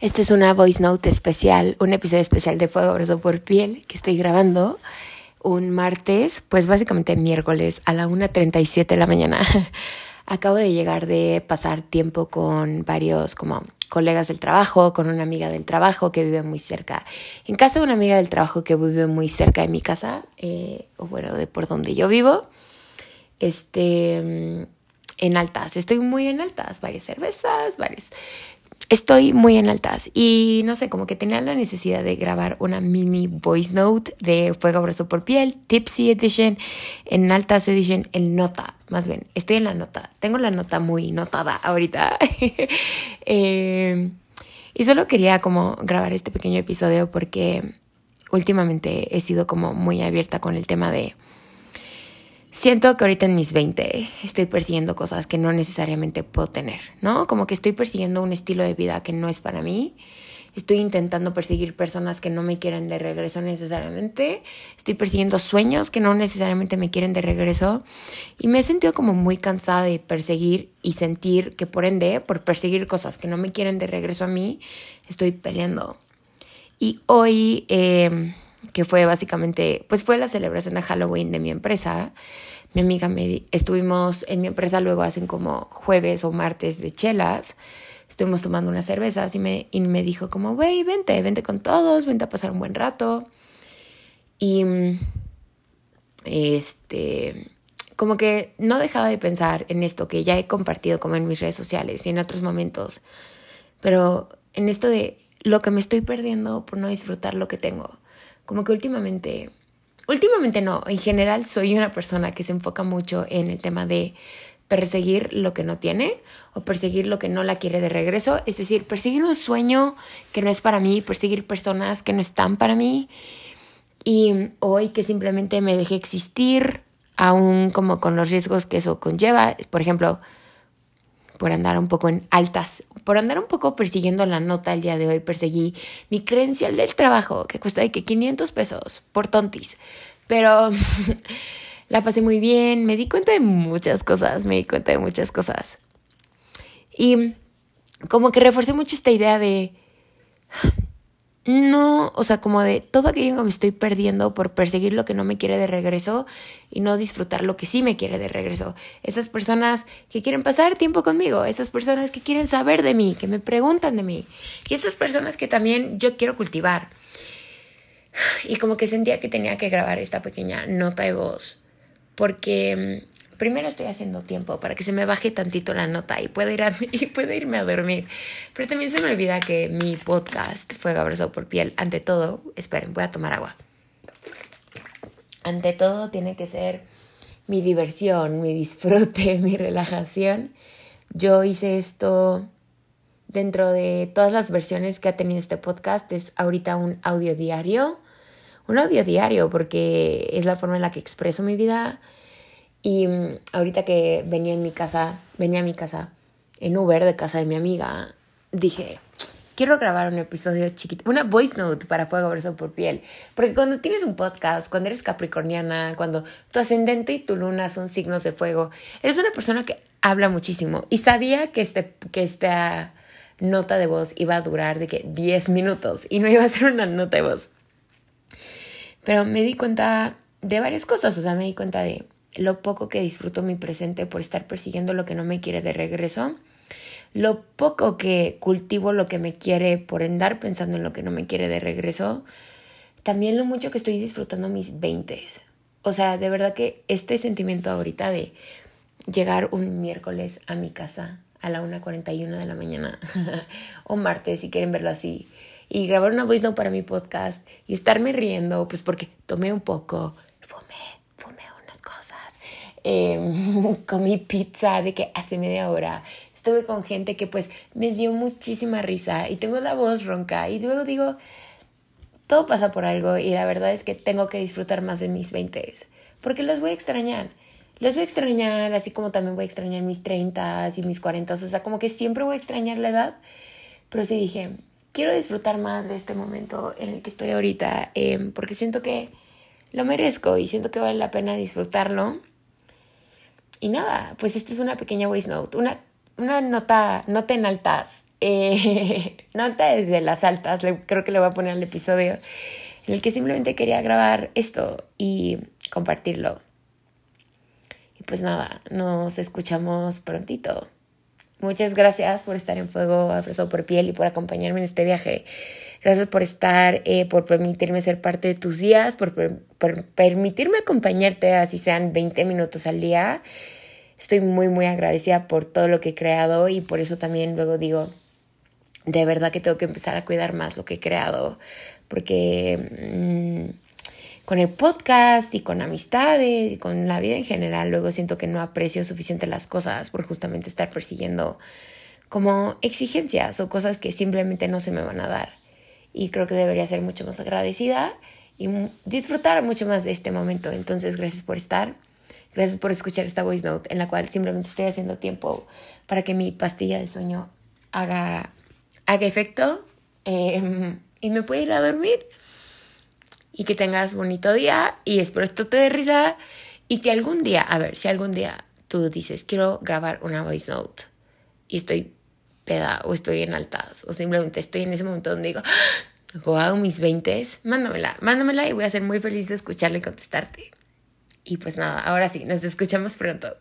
Esto es una voice note especial, un episodio especial de Fuego Abrazo por Piel que estoy grabando un martes, pues básicamente miércoles a la 1.37 de la mañana. Acabo de llegar de pasar tiempo con varios como colegas del trabajo, con una amiga del trabajo que vive muy cerca. En casa de una amiga del trabajo que vive muy cerca de mi casa, eh, o bueno, de por donde yo vivo. Este en altas. Estoy muy en altas, varias cervezas, varias... Estoy muy en altas y no sé, como que tenía la necesidad de grabar una mini voice note de Fuego Abrazo por Piel, Tipsy Edition, en altas edition, en nota, más bien. Estoy en la nota. Tengo la nota muy notada ahorita. eh, y solo quería como grabar este pequeño episodio porque últimamente he sido como muy abierta con el tema de siento que ahorita en mis 20 estoy persiguiendo cosas que no necesariamente puedo tener, ¿no? Como que estoy persiguiendo un estilo de vida que no es para mí. Estoy intentando perseguir personas que no me quieren de regreso necesariamente. Estoy persiguiendo sueños que no necesariamente me quieren de regreso. Y me he sentido como muy cansada de perseguir y sentir que por ende, por perseguir cosas que no me quieren de regreso a mí, estoy peleando. Y hoy... Eh, que fue básicamente, pues fue la celebración de Halloween de mi empresa. Mi amiga me estuvimos en mi empresa, luego hacen como jueves o martes de chelas. Estuvimos tomando unas cervezas y me, y me dijo como, güey, vente, vente con todos, vente a pasar un buen rato. Y este, como que no dejaba de pensar en esto que ya he compartido como en mis redes sociales y en otros momentos, pero en esto de lo que me estoy perdiendo por no disfrutar lo que tengo como que últimamente, últimamente no, en general soy una persona que se enfoca mucho en el tema de perseguir lo que no tiene o perseguir lo que no la quiere de regreso, es decir, perseguir un sueño que no es para mí, perseguir personas que no están para mí. Y hoy que simplemente me deje existir aún como con los riesgos que eso conlleva, por ejemplo, por andar un poco en altas, por andar un poco persiguiendo la nota el día de hoy, perseguí mi credencial del trabajo, que cuesta de que 500 pesos por tontis. Pero la pasé muy bien, me di cuenta de muchas cosas, me di cuenta de muchas cosas. Y como que reforcé mucho esta idea de no, o sea, como de todo aquello que me estoy perdiendo por perseguir lo que no me quiere de regreso y no disfrutar lo que sí me quiere de regreso. Esas personas que quieren pasar tiempo conmigo, esas personas que quieren saber de mí, que me preguntan de mí, y esas personas que también yo quiero cultivar. Y como que sentía que tenía que grabar esta pequeña nota de voz, porque primero estoy haciendo tiempo para que se me baje tantito la nota y pueda, ir y pueda irme a dormir. Pero también se me olvida que mi podcast fue abrazado por piel. Ante todo, esperen, voy a tomar agua. Ante todo tiene que ser mi diversión, mi disfrute, mi relajación. Yo hice esto dentro de todas las versiones que ha tenido este podcast. Es ahorita un audio diario. Un audio diario porque es la forma en la que expreso mi vida y mm, ahorita que venía en mi casa, venía a mi casa en Uber de casa de mi amiga, dije, quiero grabar un episodio chiquito, una voice note para Fuego Verso por Piel. Porque cuando tienes un podcast, cuando eres capricorniana, cuando tu ascendente y tu luna son signos de fuego, eres una persona que habla muchísimo. Y sabía que, este, que esta nota de voz iba a durar de que 10 minutos y no iba a ser una nota de voz. Pero me di cuenta de varias cosas, o sea, me di cuenta de lo poco que disfruto mi presente por estar persiguiendo lo que no me quiere de regreso, lo poco que cultivo lo que me quiere por andar pensando en lo que no me quiere de regreso, también lo mucho que estoy disfrutando mis veintes. O sea, de verdad que este sentimiento ahorita de llegar un miércoles a mi casa a la 1.41 de la mañana o martes si quieren verlo así y grabar una voice note para mi podcast y estarme riendo pues porque tomé un poco, fumé, eh, comí pizza de que hace media hora. Estuve con gente que pues me dio muchísima risa y tengo la voz ronca y luego digo, todo pasa por algo y la verdad es que tengo que disfrutar más de mis 20 porque los voy a extrañar. Los voy a extrañar, así como también voy a extrañar mis 30 y mis 40, o sea, como que siempre voy a extrañar la edad, pero sí dije, quiero disfrutar más de este momento en el que estoy ahorita, eh, porque siento que lo merezco y siento que vale la pena disfrutarlo y nada, pues esta es una pequeña voice note, una, una nota, nota en altas eh, nota desde las altas, creo que le voy a poner el episodio, en el que simplemente quería grabar esto y compartirlo. Y pues nada, nos escuchamos prontito. Muchas gracias por estar en Fuego Abrazado por Piel y por acompañarme en este viaje. Gracias por estar, eh, por permitirme ser parte de tus días, por, permitirme acompañarte, así sean 20 minutos al día. Estoy muy, muy agradecida por todo lo que he creado y por eso también luego digo, de verdad que tengo que empezar a cuidar más lo que he creado, porque mm, con el podcast y con amistades y con la vida en general, luego siento que no aprecio suficiente las cosas por justamente estar persiguiendo como exigencias o cosas que simplemente no se me van a dar. Y creo que debería ser mucho más agradecida y disfrutar mucho más de este momento. Entonces, gracias por estar. Gracias por escuchar esta voice note en la cual simplemente estoy haciendo tiempo para que mi pastilla de sueño haga haga efecto em, y me pueda ir a dormir. Y que tengas bonito día y espero esto te dé risa y que algún día, a ver, si algún día tú dices, quiero grabar una voice note y estoy peda o estoy en altas o simplemente estoy en ese momento donde digo, wow, mis 20, mándamela, mándamela y voy a ser muy feliz de escucharle y contestarte. Y pues nada, ahora sí, nos escuchamos pronto.